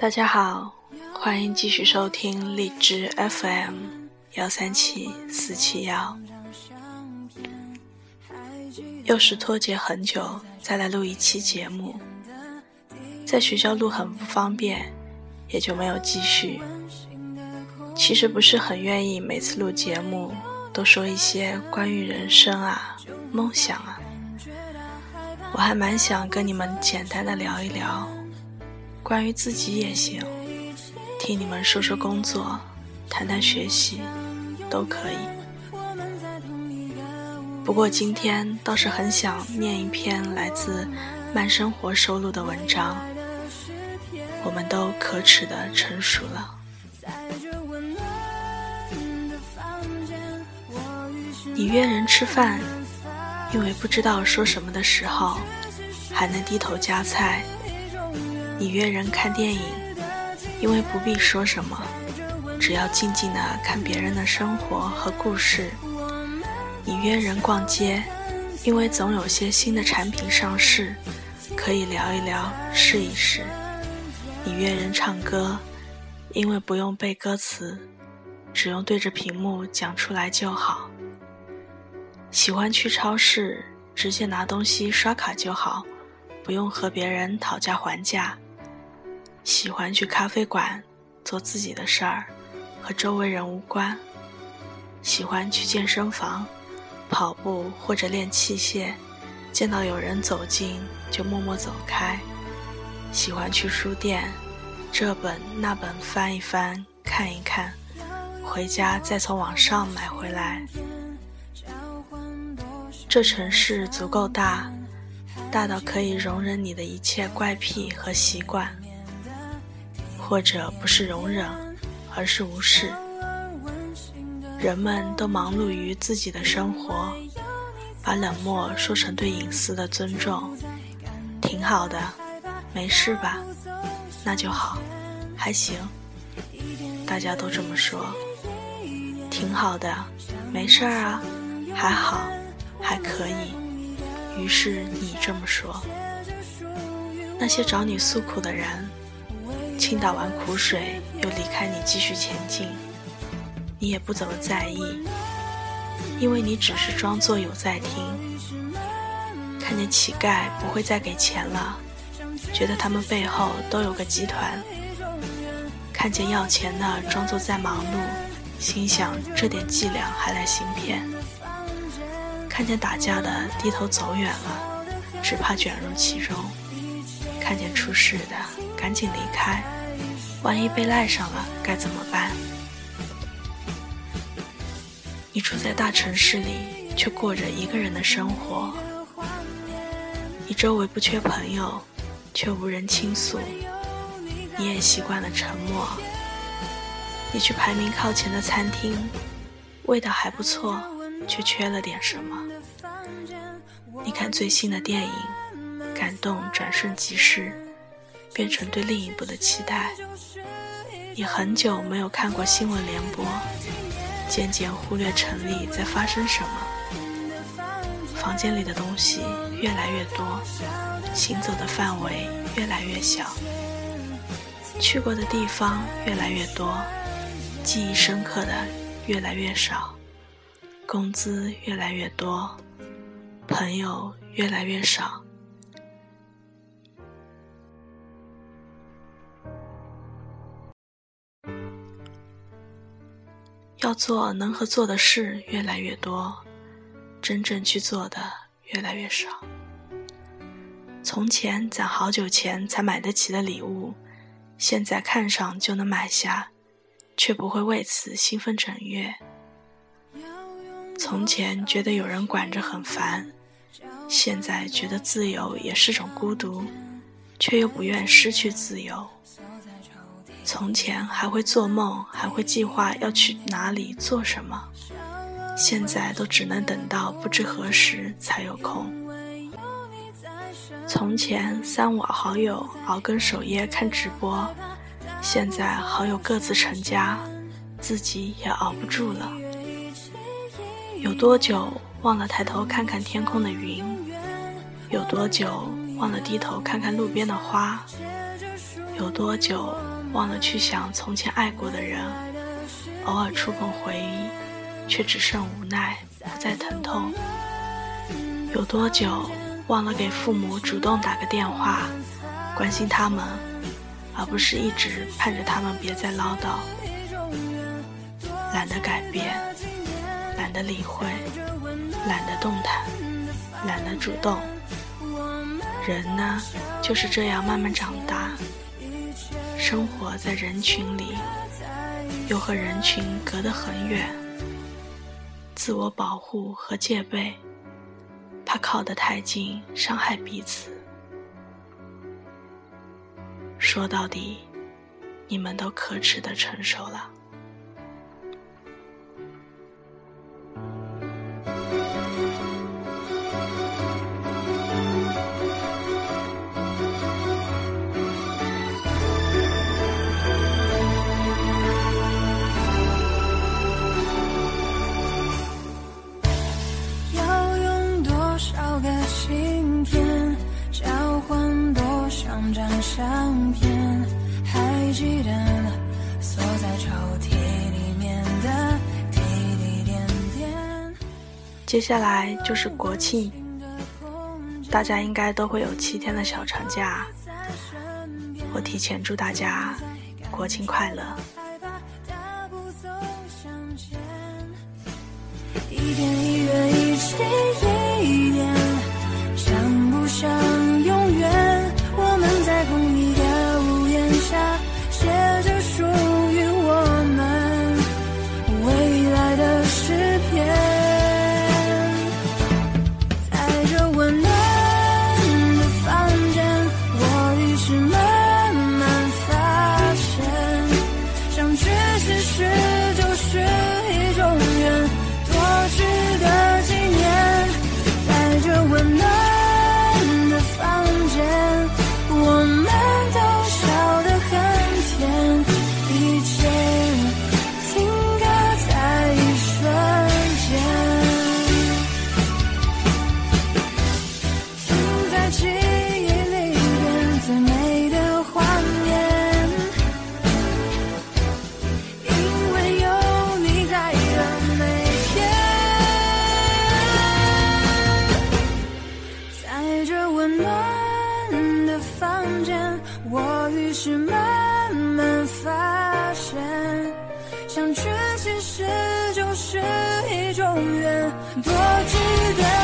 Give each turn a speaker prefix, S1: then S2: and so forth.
S1: 大家好，欢迎继续收听荔枝 FM 幺三七四七幺。又是脱节很久，再来录一期节目。在学校录很不方便，也就没有继续。其实不是很愿意每次录节目都说一些关于人生啊、梦想啊。我还蛮想跟你们简单的聊一聊。关于自己也行，替你们说说工作，谈谈学习，都可以。不过今天倒是很想念一篇来自慢生活收录的文章。我们都可耻的成熟了。你约人吃饭，因为不知道说什么的时候，还能低头夹菜。你约人看电影，因为不必说什么，只要静静的看别人的生活和故事。你约人逛街，因为总有些新的产品上市，可以聊一聊，试一试。你约人唱歌，因为不用背歌词，只用对着屏幕讲出来就好。喜欢去超市，直接拿东西刷卡就好，不用和别人讨价还价。喜欢去咖啡馆做自己的事儿，和周围人无关。喜欢去健身房跑步或者练器械，见到有人走近就默默走开。喜欢去书店，这本那本翻一翻看一看，回家再从网上买回来。这城市足够大，大到可以容忍你的一切怪癖和习惯。或者不是容忍，而是无视。人们都忙碌于自己的生活，把冷漠说成对隐私的尊重。挺好的，没事吧？那就好，还行。大家都这么说。挺好的，没事啊，还好，还可以。于是你这么说。那些找你诉苦的人。倾倒完苦水，又离开你继续前进，你也不怎么在意，因为你只是装作有在听。看见乞丐不会再给钱了，觉得他们背后都有个集团。看见要钱的装作在忙碌，心想这点伎俩还来行骗。看见打架的低头走远了，只怕卷入其中。看见出事的，赶紧离开，万一被赖上了该怎么办？你住在大城市里，却过着一个人的生活。你周围不缺朋友，却无人倾诉。你也习惯了沉默。你去排名靠前的餐厅，味道还不错，却缺了点什么。你看最新的电影。感动转瞬即逝，变成对另一部的期待。你很久没有看过新闻联播，渐渐忽略城里在发生什么。房间里的东西越来越多，行走的范围越来越小，去过的地方越来越多，记忆深刻的越来越少，工资越来越多，朋友越来越少。要做能和做的事越来越多，真正去做的越来越少。从前攒好久钱才买得起的礼物，现在看上就能买下，却不会为此兴奋整月。从前觉得有人管着很烦，现在觉得自由也是种孤独，却又不愿失去自由。从前还会做梦，还会计划要去哪里做什么，现在都只能等到不知何时才有空。从前三五好友熬更守夜看直播，现在好友各自成家，自己也熬不住了。有多久忘了抬头看看天空的云？有多久忘了低头看看路边的花？有多久？忘了去想从前爱过的人，偶尔触碰回忆，却只剩无奈，不再疼痛。有多久忘了给父母主动打个电话，关心他们，而不是一直盼着他们别再唠叨。懒得改变，懒得理会，懒得动弹，懒得主动。人呢，就是这样慢慢长大，生活在人群里，又和人群隔得很远。自我保护和戒备，怕靠得太近伤害彼此。说到底，你们都可耻的成熟了。张相片，还记得锁在抽屉里面的滴滴点点。接下来就是国庆，大家应该都会有七天的小长假。我提前祝大家国庆快乐。一点一月一起是一种缘，多值得。